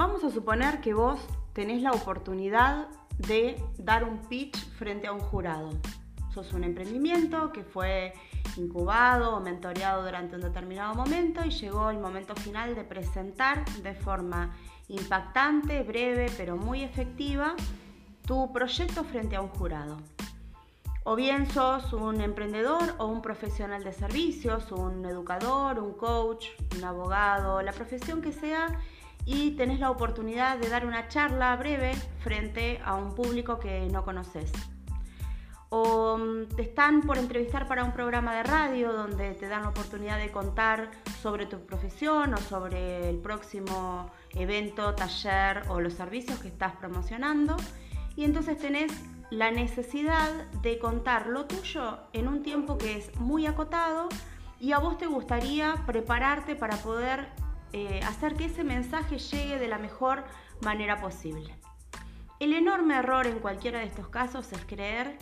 vamos a suponer que vos tenés la oportunidad de dar un pitch frente a un jurado. Sos un emprendimiento que fue incubado o mentoreado durante un determinado momento y llegó el momento final de presentar de forma impactante, breve, pero muy efectiva tu proyecto frente a un jurado. O bien sos un emprendedor o un profesional de servicios, un educador, un coach, un abogado, la profesión que sea, y tenés la oportunidad de dar una charla breve frente a un público que no conoces. O mm, te están por entrevistar para un programa de radio donde te dan la oportunidad de contar sobre tu profesión o sobre el próximo evento, taller o los servicios que estás promocionando. Y entonces tenés la necesidad de contar lo tuyo en un tiempo que es muy acotado y a vos te gustaría prepararte para poder eh, hacer que ese mensaje llegue de la mejor manera posible. El enorme error en cualquiera de estos casos es creer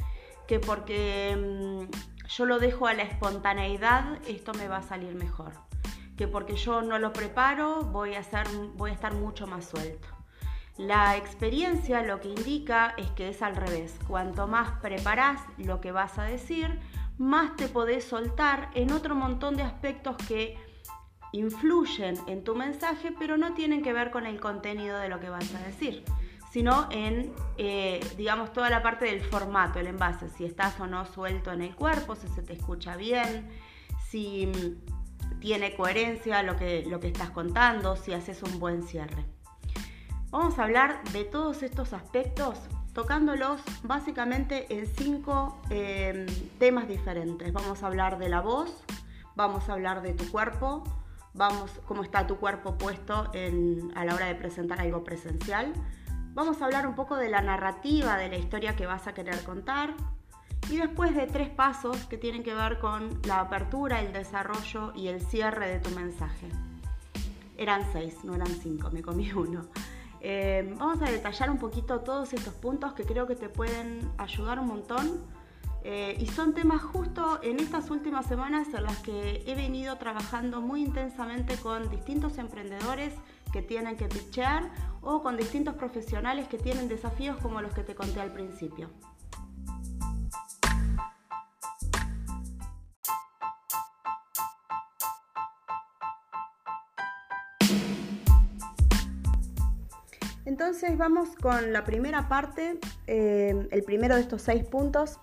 que porque mm, yo lo dejo a la espontaneidad, esto me va a salir mejor. Que porque yo no lo preparo, voy a, voy a estar mucho más suelto. La experiencia lo que indica es que es al revés. Cuanto más preparás lo que vas a decir, más te podés soltar en otro montón de aspectos que influyen en tu mensaje, pero no tienen que ver con el contenido de lo que vas a decir, sino en, eh, digamos, toda la parte del formato, el envase, si estás o no suelto en el cuerpo, si se te escucha bien, si mm, tiene coherencia lo que, lo que estás contando, si haces un buen cierre. Vamos a hablar de todos estos aspectos tocándolos básicamente en cinco em, temas diferentes. Vamos a hablar de la voz, vamos a hablar de tu cuerpo, vamos cómo está tu cuerpo puesto a la hora de presentar algo presencial. Vamos a hablar un poco de la narrativa de la historia que vas a querer contar. Y después de tres pasos que tienen que ver con la apertura, el desarrollo y el cierre de tu mensaje. Eran seis, no eran cinco, me comí uno. Eh, vamos a detallar un poquito todos estos puntos que creo que te pueden ayudar un montón. Eh, y son temas justo en estas últimas semanas en las que he venido trabajando muy intensamente con distintos emprendedores que tienen que pitchear o con distintos profesionales que tienen desafíos como los que te conté al principio. Entonces vamos con la primera parte, eh, el primero de estos seis puntos,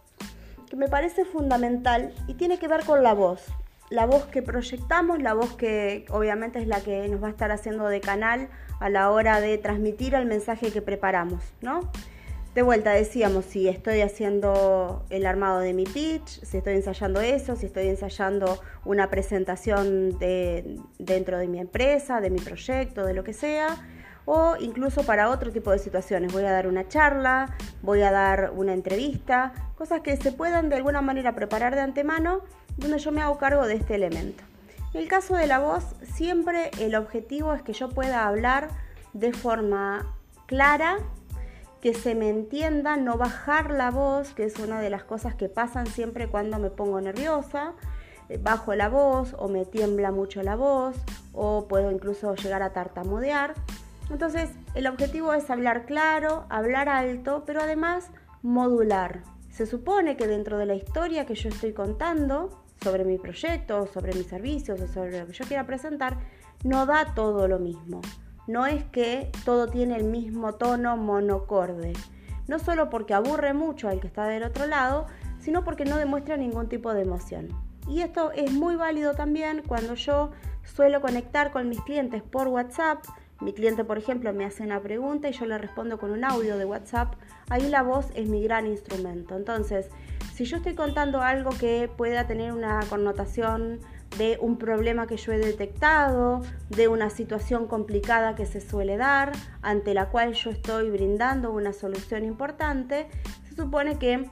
me parece fundamental y tiene que ver con la voz. La voz que proyectamos, la voz que obviamente es la que nos va a estar haciendo de canal a la hora de transmitir el mensaje que preparamos, ¿no? De vuelta decíamos si estoy haciendo el armado de mi pitch, si estoy ensayando eso, si estoy ensayando una presentación de, dentro de mi empresa, de mi proyecto, de lo que sea, o incluso para otro tipo de situaciones. Voy a dar una charla, voy a dar una entrevista, cosas que se puedan de alguna manera preparar de antemano, donde yo me hago cargo de este elemento. En el caso de la voz, siempre el objetivo es que yo pueda hablar de forma clara, que se me entienda, no bajar la voz, que es una de las cosas que pasan siempre cuando me pongo nerviosa eh, bajo la voz o me tiembla mucho la voz o puedo incluso llegar a tartamudear. Entonces, el objetivo es hablar claro, hablar alto, pero además modular. Se supone que dentro de la historia que yo estoy contando sobre mi proyecto, sobre mis servicios o sobre lo que yo quiera presentar, no da todo lo mismo. No es que todo tiene el mismo tono monocorde. No solo porque aburre mucho al que está del otro lado, sino porque no demuestra ningún tipo de emoción. Y esto es muy válido también cuando yo suelo conectar con mis clientes por WhatsApp mi cliente, por ejemplo, me hace una pregunta y yo le respondo con un audio de WhatsApp. Ahí la voz es mi gran instrumento. Entonces, si yo estoy contando algo que pueda tener una connotación de un problema que yo he detectado, de una situación complicada que se suele dar, ante la cual yo estoy brindando una solución importante, se supone que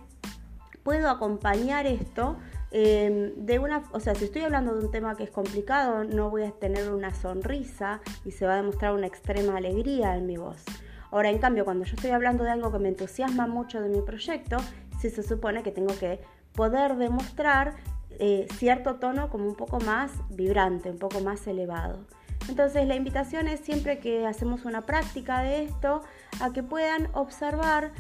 puedo acompañar esto Em, de una, o sea, si estoy hablando de un tema que es complicado, no voy a tener una sonrisa y se va a demostrar una extrema alegría en mi voz. Ahora, en cambio, cuando yo estoy hablando de algo que me entusiasma mucho de mi proyecto, sí se supone que tengo que poder demostrar eh, cierto tono como un poco más vibrante, un poco más elevado. Entonces la invitación es siempre que hacemos una práctica de esto, a que puedan observar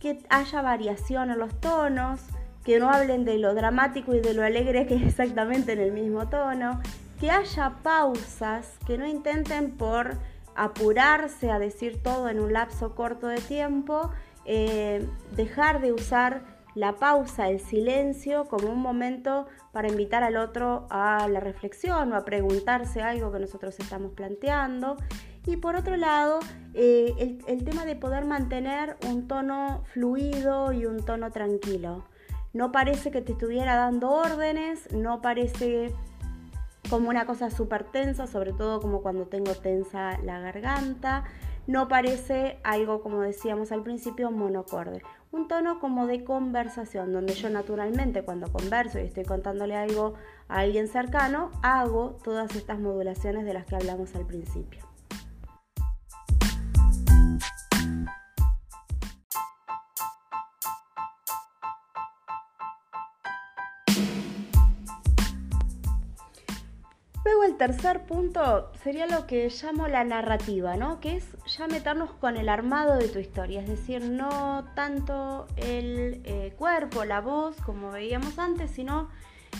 que haya variación en los tonos, que no hablen de lo dramático y de lo alegre que es exactamente en el mismo tono, que haya pausas, que no intenten por apurarse a decir todo en un lapso corto de tiempo, eh, dejar de usar la pausa, el silencio como un momento para invitar al otro a la reflexión o a preguntarse algo que nosotros estamos planteando. Y por otro lado, eh, el, el tema de poder mantener un tono fluido y un tono tranquilo. No parece que te estuviera dando órdenes, no parece como una cosa súper tensa, sobre todo como cuando tengo tensa la garganta. No parece algo, como decíamos al principio, monocorde un tono como de conversación, donde yo naturalmente cuando converso y estoy contándole algo a alguien cercano, hago todas estas modulaciones de las que hablamos al principio. Tercer punto sería lo que llamo la narrativa, ¿no? Que es ya meternos con el armado de tu historia, es decir, no tanto el eh, cuerpo, la voz, como veíamos antes, sino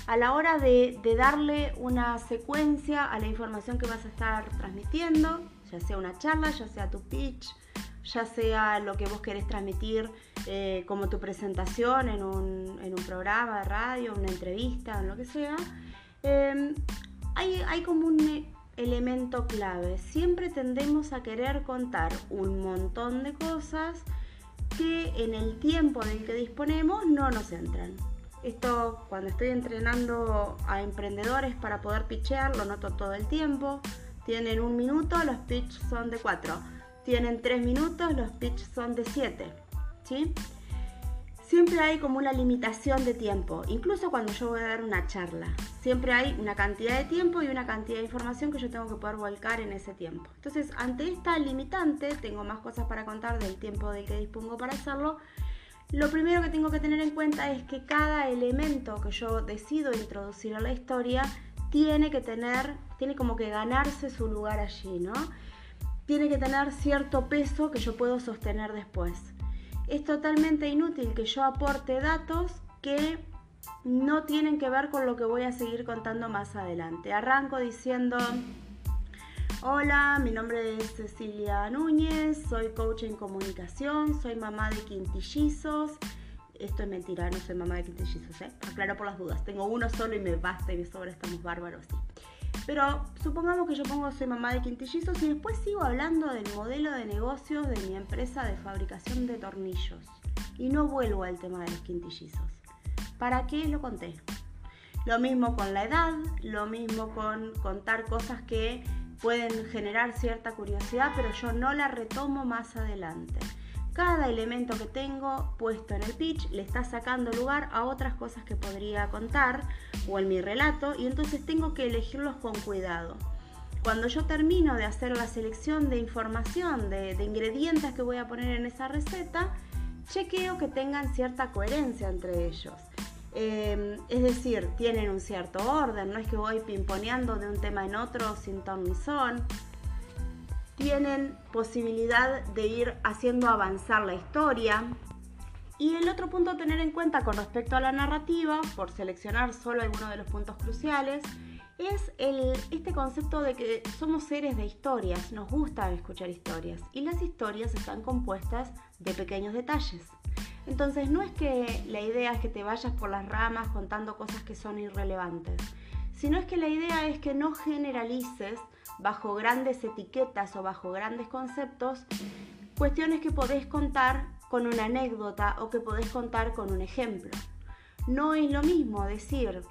a la hora de, darle una secuencia a la información que vas a estar transmitiendo, ya sea una charla, ya sea tu pitch, ya sea lo que vos querés transmitir eh, como tu presentación en un, en un, programa de radio, una entrevista, en lo que sea. Em, hay, como un e, elemento clave. Siempre tendemos a querer contar un montón de cosas que en el tiempo del que disponemos no nos entran. Esto cuando estoy entrenando a emprendedores para poder pitchear lo noto todo el tiempo. Tienen un minuto, los pitch son de cuatro. Tienen tres minutos, los pitch son de siete. ¿Sí? Siempre hay como una limitación de tiempo, incluso cuando yo voy a dar una charla. Siempre hay una cantidad de tiempo y una cantidad de información que yo tengo que poder volcar en ese tiempo. Entonces, ante esta limitante, tengo más cosas para contar del tiempo del que dispongo para hacerlo. Lo primero que tengo que tener en cuenta es que cada elemento que yo decido introducir a la historia tiene que tener, tiene como que ganarse su lugar allí, ¿no? Tiene que tener cierto peso que yo puedo sostener después es totalmente inútil que yo aporte datos que no tienen que ver con lo que voy a seguir contando más adelante. Arranco diciendo, hola, mi nombre es Cecilia Núñez, soy coach en comunicación, soy mamá de quintillizos. Esto es mentira, no soy mamá de quintillizos, ¿eh? aclaro por las dudas. Tengo uno solo y me basta y me sobra, estamos bárbaros. Pero supongamos que yo pongo soy mamá de quintillizos y después sigo hablando del modelo de negocios de mi empresa de fabricación de tornillos. Y no vuelvo al tema de los quintillizos. ¿Para qué lo conté? Lo mismo con la edad, lo mismo con contar cosas que pueden generar cierta curiosidad, pero yo no la retomo más adelante. Cada elemento que tengo puesto en el pitch le está sacando lugar a otras cosas que podría contar o en mi relato y entonces tengo que elegirlos con cuidado. Cuando yo termino de hacer la selección de información, de, ingredientes que voy a poner en esa receta, chequeo que tengan cierta coherencia entre ellos. Eh, es decir, tienen un cierto orden, no es que voy pimponeando de un tema en otro sin ton ni son tienen posibilidad de ir haciendo avanzar la historia. Y el otro punto a tener en cuenta con respecto a la narrativa, por seleccionar solo algunos de los puntos cruciales, es el, este concepto de que somos seres de historias, nos gusta escuchar historias y las historias están compuestas de pequeños detalles. Entonces no es que la idea es que te vayas por las ramas contando cosas que son irrelevantes, sino es que la idea es que no generalices bajo grandes etiquetas o bajo grandes conceptos, cuestiones que podés contar con una anécdota o que podés contar con un ejemplo. No es lo mismo decir,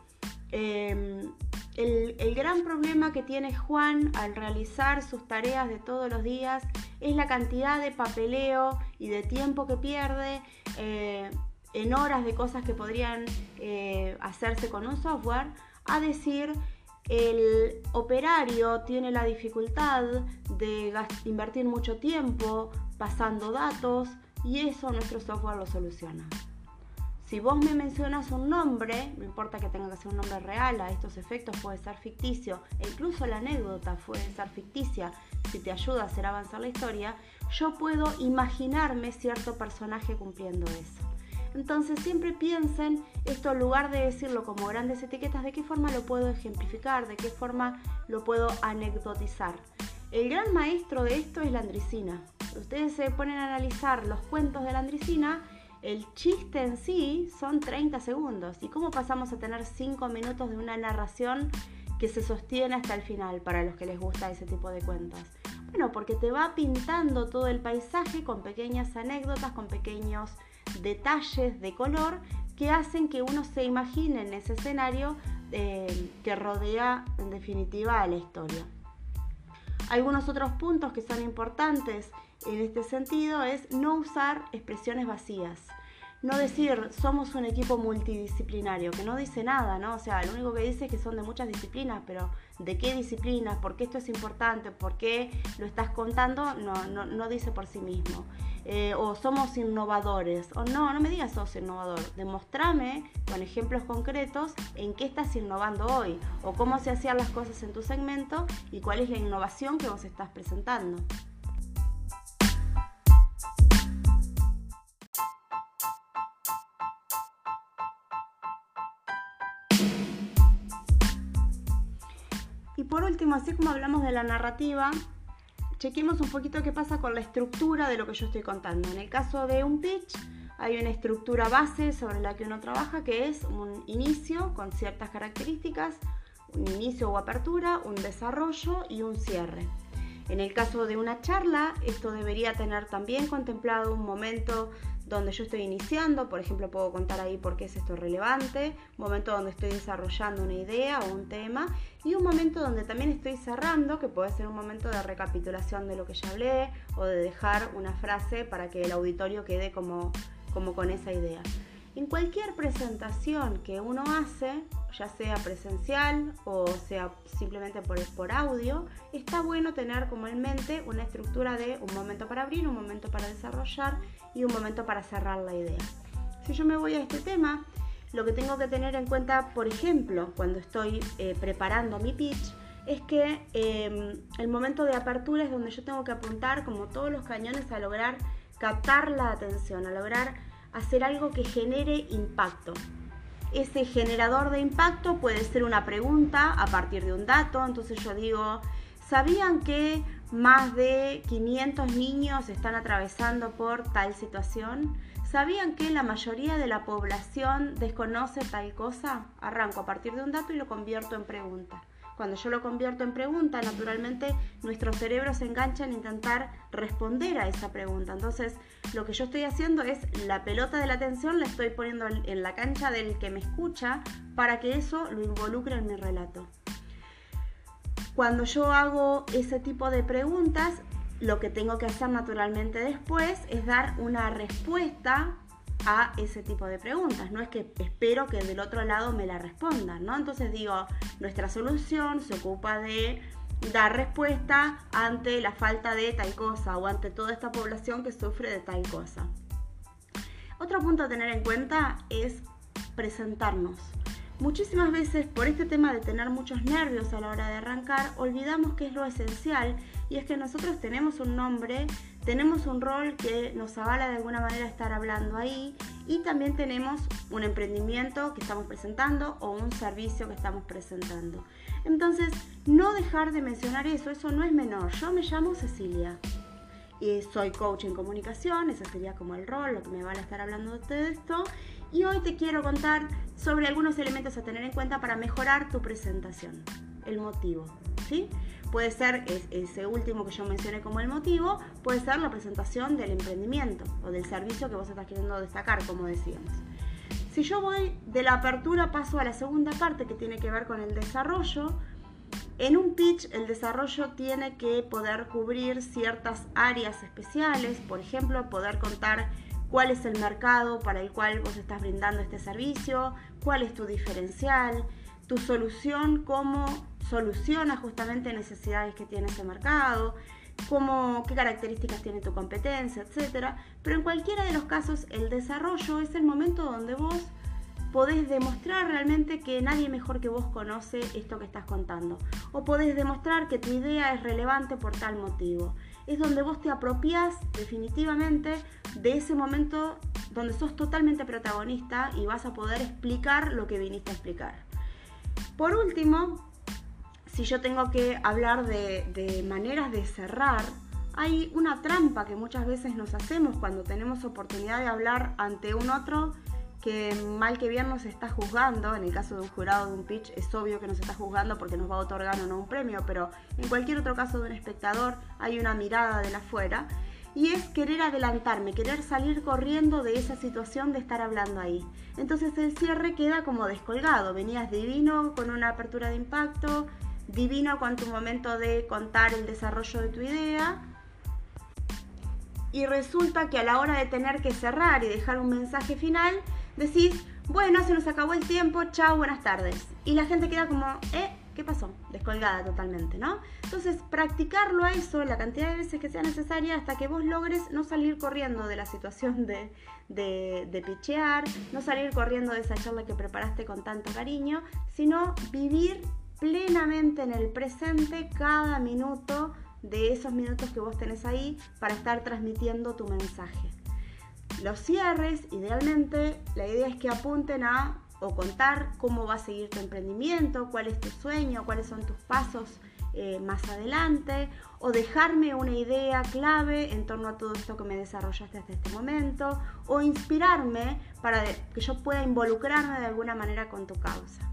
em, el, gran problema que tiene Juan al realizar sus tareas de todos los días es la cantidad de papeleo y de tiempo que pierde eh, en horas de cosas que podrían eh, hacerse con un software, a decir el operario tiene la dificultad de invertir mucho tiempo pasando datos y eso nuestro software lo soluciona. Si vos me mencionas un nombre, no importa que tenga que ser un nombre real, a estos efectos puede ser ficticio, e incluso la anécdota puede ser ficticia si te ayuda a hacer avanzar la historia, yo puedo imaginarme cierto personaje cumpliendo eso. Entonces siempre piensen esto en lugar de decirlo como grandes etiquetas, de qué forma lo puedo ejemplificar, de qué forma lo puedo anecdotizar. El gran maestro de esto es la Andricina. Ustedes se ponen a analizar los cuentos de la Andricina el chiste en sí son 30 segundos. ¿Y cómo pasamos a tener 5 minutos de una narración que se sostiene hasta el final para los que les gusta ese tipo de cuentas? Bueno, porque te va pintando todo el paisaje con pequeñas anécdotas, con pequeños detalles de color que hacen que uno se imagine en ese escenario eh, que rodea en definitiva a la historia. Algunos otros puntos que son importantes en este sentido es no usar expresiones vacías. No decir somos un equipo multidisciplinario, que no dice nada, ¿no? O sea, lo único que dice es que son de muchas disciplinas, pero ¿de qué disciplinas? ¿Por qué esto es importante? ¿Por qué lo estás contando? No, no, no dice por sí mismo. Eh, o somos innovadores, o no, no me digas sos innovador, demostrame con ejemplos concretos en qué estás innovando hoy, o cómo se hacían las cosas en tu segmento y cuál es la innovación que vos estás presentando. Y por último, así como hablamos de la narrativa, chequemos un poquito qué pasa con la estructura de lo que yo estoy contando. En el caso de un pitch, hay una estructura base sobre la que uno trabaja que es un inicio con ciertas características, un inicio o apertura, un desarrollo y un cierre. En el caso de una charla, esto debería tener también contemplado un momento donde yo estoy iniciando, por ejemplo, puedo contar ahí por qué es esto relevante, momento donde estoy desarrollando una idea o un tema y un momento donde también estoy cerrando, que puede ser un momento de recapitulación de lo que ya hablé o de dejar una frase para que el auditorio quede como, como con esa idea. En cualquier presentación que uno hace, ya sea presencial o sea simplemente por, por audio, está bueno tener como en mente una estructura de un momento para abrir, un momento para desarrollar y un momento para cerrar la idea. Si yo me voy a este tema, lo que tengo que tener en cuenta, por ejemplo, cuando estoy eh, preparando mi pitch, es que em, el momento de apertura es donde yo tengo que apuntar como todos los cañones a lograr captar la atención, a lograr hacer algo que genere impacto. Ese generador de impacto puede ser una pregunta a partir de un dato, entonces yo digo, ¿sabían que más de 500 niños están atravesando por tal situación? ¿Sabían que la mayoría de la población desconoce tal cosa? Arranco a partir de un dato y lo convierto en pregunta. Cuando yo lo convierto en pregunta, naturalmente nuestro cerebro se engancha en intentar responder a esa pregunta. Entonces, lo que yo estoy haciendo es la pelota de la atención la estoy poniendo en la cancha del que me escucha para que eso lo involucre en mi relato. Cuando yo hago ese tipo de preguntas, lo que tengo que hacer naturalmente después es dar una respuesta a ese tipo de preguntas. No es que espero que del otro lado me la respondan, ¿no? Entonces digo, nuestra solución se ocupa de dar respuesta ante la falta de tal cosa o ante toda esta población que sufre de tal cosa. Otro punto a tener en cuenta es presentarnos. Muchísimas veces por este tema de tener muchos nervios a la hora de arrancar, olvidamos que es lo esencial y es que nosotros tenemos un nombre, tenemos un rol que nos avala de alguna manera estar hablando ahí y también tenemos un emprendimiento que estamos presentando o un servicio que estamos presentando. Entonces, no dejar de mencionar eso, eso no es menor. Yo me llamo Cecilia y soy coach en comunicación, ese sería como el rol, lo que me van a estar hablando de esto y hoy te quiero contar sobre algunos elementos a tener en cuenta para mejorar tu presentación. El motivo, ¿sí? Puede ser ese último que yo mencioné como el motivo, puede ser la presentación del emprendimiento o del servicio que vos estás queriendo destacar, como decíamos. Si yo voy de la apertura, paso a la segunda parte que tiene que ver con el desarrollo. En un pitch, el desarrollo tiene que poder cubrir ciertas áreas especiales, por ejemplo, poder contar cuál es el mercado para el cual vos estás brindando este servicio, cuál es tu diferencial, tu solución, cómo soluciona justamente necesidades que tiene ese mercado, cómo, qué características tiene tu competencia, etc. Pero en cualquiera de los casos, el desarrollo es el momento donde vos podés demostrar realmente que nadie mejor que vos conoce esto que estás contando. O podés demostrar que tu idea es relevante por tal motivo. Es donde vos te apropias definitivamente de ese momento donde sos totalmente protagonista y vas a poder explicar lo que viniste a explicar. Por último, si yo tengo que hablar de, maneras de cerrar, hay una trampa que muchas veces nos hacemos cuando tenemos oportunidad de hablar ante un otro que mal que bien nos está juzgando, en el caso de un jurado de un pitch es obvio que nos está juzgando porque nos va a otorgar o no un premio, pero en cualquier otro caso de un espectador hay una mirada de la afuera y es querer adelantarme, querer salir corriendo de esa situación de estar hablando ahí. Entonces el cierre queda como descolgado, venías divino con una apertura de impacto, divino con tu momento de contar el desarrollo de tu idea. Y resulta que a la hora de tener que cerrar y dejar un mensaje final, decís, bueno, se nos acabó el tiempo, chao, buenas tardes. Y la gente queda como, eh, ¿qué pasó? Descolgada totalmente, ¿no? Entonces, practicarlo a eso la cantidad de veces que sea necesaria hasta que vos logres no salir corriendo de la situación de, de, de pichear, no salir corriendo de esa charla que preparaste con tanto cariño, sino vivir plenamente en el presente cada minuto de esos minutos que vos tenés ahí para estar transmitiendo tu mensaje. Los cierres, idealmente, la idea es que apunten a o contar cómo va a seguir tu emprendimiento, cuál es tu sueño, cuáles son tus pasos eh, más adelante, o dejarme una idea clave en torno a todo esto que me desarrollaste hasta este momento, o inspirarme para que yo pueda involucrarme de alguna manera con tu causa.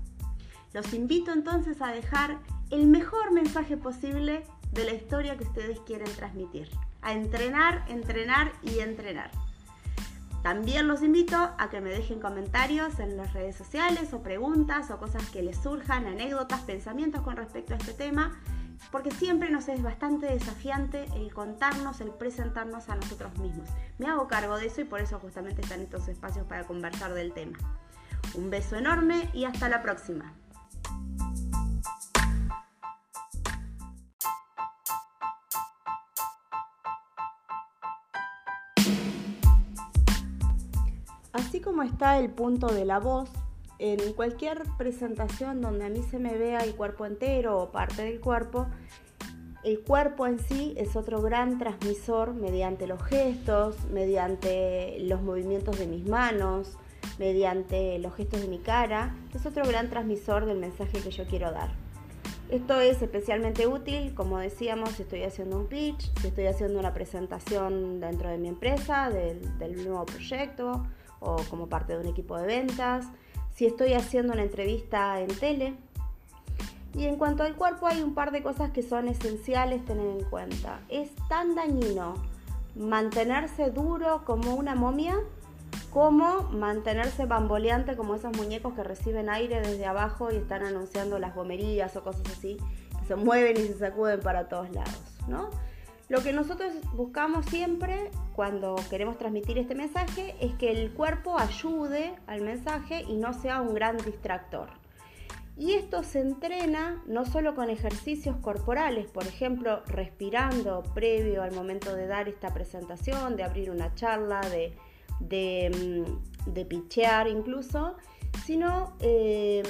Los invito entonces a dejar el mejor mensaje posible de la historia que ustedes quieren transmitir. A entrenar, entrenar y entrenar. También los invito a que me dejen comentarios en las redes sociales o preguntas o cosas que les surjan, anécdotas, pensamientos con respecto a este tema, porque siempre nos es bastante desafiante el contarnos, el presentarnos a nosotros mismos. Me hago cargo de eso y por eso justamente están estos espacios para conversar del tema. Un beso enorme y hasta la próxima. Como está el punto de la voz, en cualquier presentación donde a mí se me vea el cuerpo entero o parte del cuerpo, el cuerpo en sí es otro gran transmisor mediante los gestos, mediante los movimientos de mis manos, mediante los gestos de mi cara, es otro gran transmisor del mensaje que yo quiero dar. Esto es especialmente útil, como decíamos, si estoy haciendo un pitch, si estoy haciendo una presentación dentro de mi empresa, del nuevo proyecto, o como parte de un equipo de ventas, si estoy haciendo una entrevista en tele. Y en cuanto al cuerpo hay un par de cosas que son esenciales tener en cuenta. Es tan dañino mantenerse duro como una momia como mantenerse bamboleante como esos muñecos que reciben aire desde abajo y están anunciando las gomerías o cosas así, que se mueven y se sacuden para todos lados, ¿no? Lo que nosotros buscamos siempre cuando queremos transmitir este mensaje es que el cuerpo ayude al mensaje y no sea un gran distractor. Y esto se entrena no solo con ejercicios corporales, por ejemplo, respirando previo al momento de dar esta presentación, de abrir una charla, de, de, mm, pichear incluso, sino eh,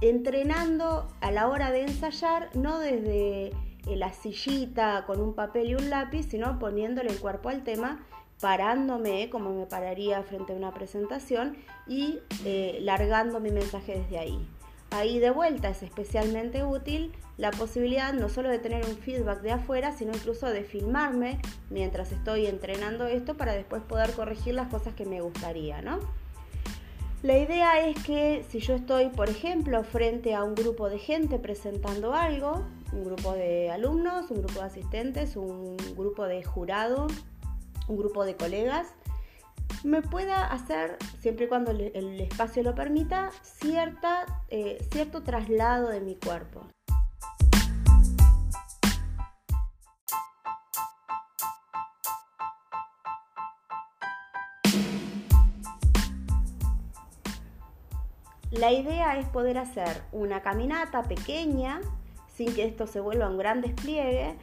entrenando a la hora de ensayar, no desde la sillita con un papel y un lápiz, sino poniéndole el cuerpo al tema, parándome como me pararía frente a una presentación y eh, largando mi mensaje desde ahí. Ahí de vuelta es especialmente útil la posibilidad no solo de tener un feedback de afuera, sino incluso de filmarme mientras estoy entrenando esto para después poder corregir las cosas que me gustaría, ¿no? La idea es que si yo estoy, por ejemplo, frente a un grupo de gente presentando algo, un grupo de alumnos, un grupo de asistentes, un grupo de jurado, un grupo de colegas, me pueda hacer, siempre y cuando el espacio lo permita, cierta, eh, cierto traslado de mi cuerpo. La idea es poder hacer una caminata pequeña sin que esto se vuelva un gran despliegue,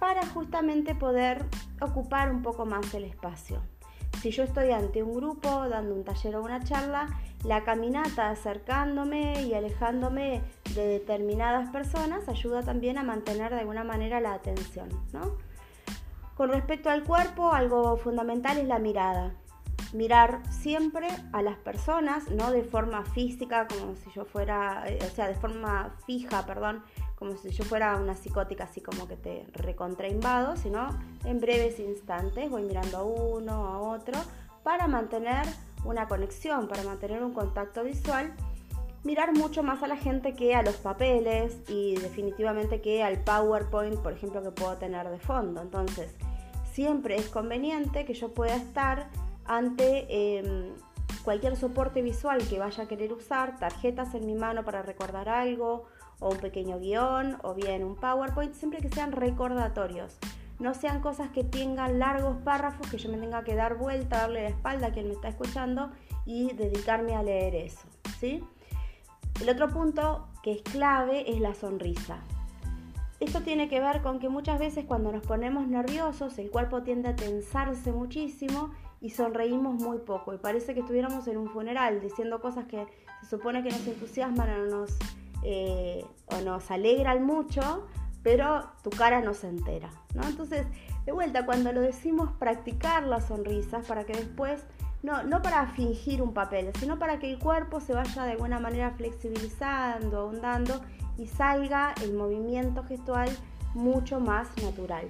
para justamente poder ocupar un poco más el espacio. Si yo estoy ante un grupo dando un taller o una charla, la caminata acercándome y alejándome de determinadas personas ayuda también a mantener de alguna manera la atención. Con respecto al cuerpo, algo fundamental es la mirada. Mirar siempre a las personas, no de forma física, como si yo fuera, eh, o sea, de forma fija, perdón, como si yo fuera una psicótica así como que te recontrainvado, sino en breves instantes voy mirando a uno, a otro, para mantener una conexión, para mantener un contacto visual, mirar mucho más a la gente que a los papeles y definitivamente que al PowerPoint, por ejemplo, que puedo tener de fondo. Entonces, siempre es conveniente que yo pueda estar ante em, cualquier soporte visual que vaya a querer usar, tarjetas en mi mano para recordar algo, o un pequeño guion o bien un PowerPoint, siempre que sean recordatorios. No sean cosas que tengan largos párrafos que yo me tenga que dar vuelta, darle la espalda a quien me está escuchando y dedicarme a leer eso. ¿sí? El otro punto que es clave es la sonrisa. Esto tiene que ver con que muchas veces cuando nos ponemos nerviosos el cuerpo tiende a tensarse muchísimo y sonreímos muy poco y parece que estuviéramos en un funeral diciendo cosas que se supone que nos entusiasman o nos eh, o nos alegran mucho, pero tu cara no se entera. ¿no? Entonces, de vuelta, cuando lo decimos practicar las sonrisas para que después, no, no para fingir un papel, sino para que el cuerpo se vaya de alguna manera flexibilizando, ahondando y salga el movimiento gestual mucho más natural.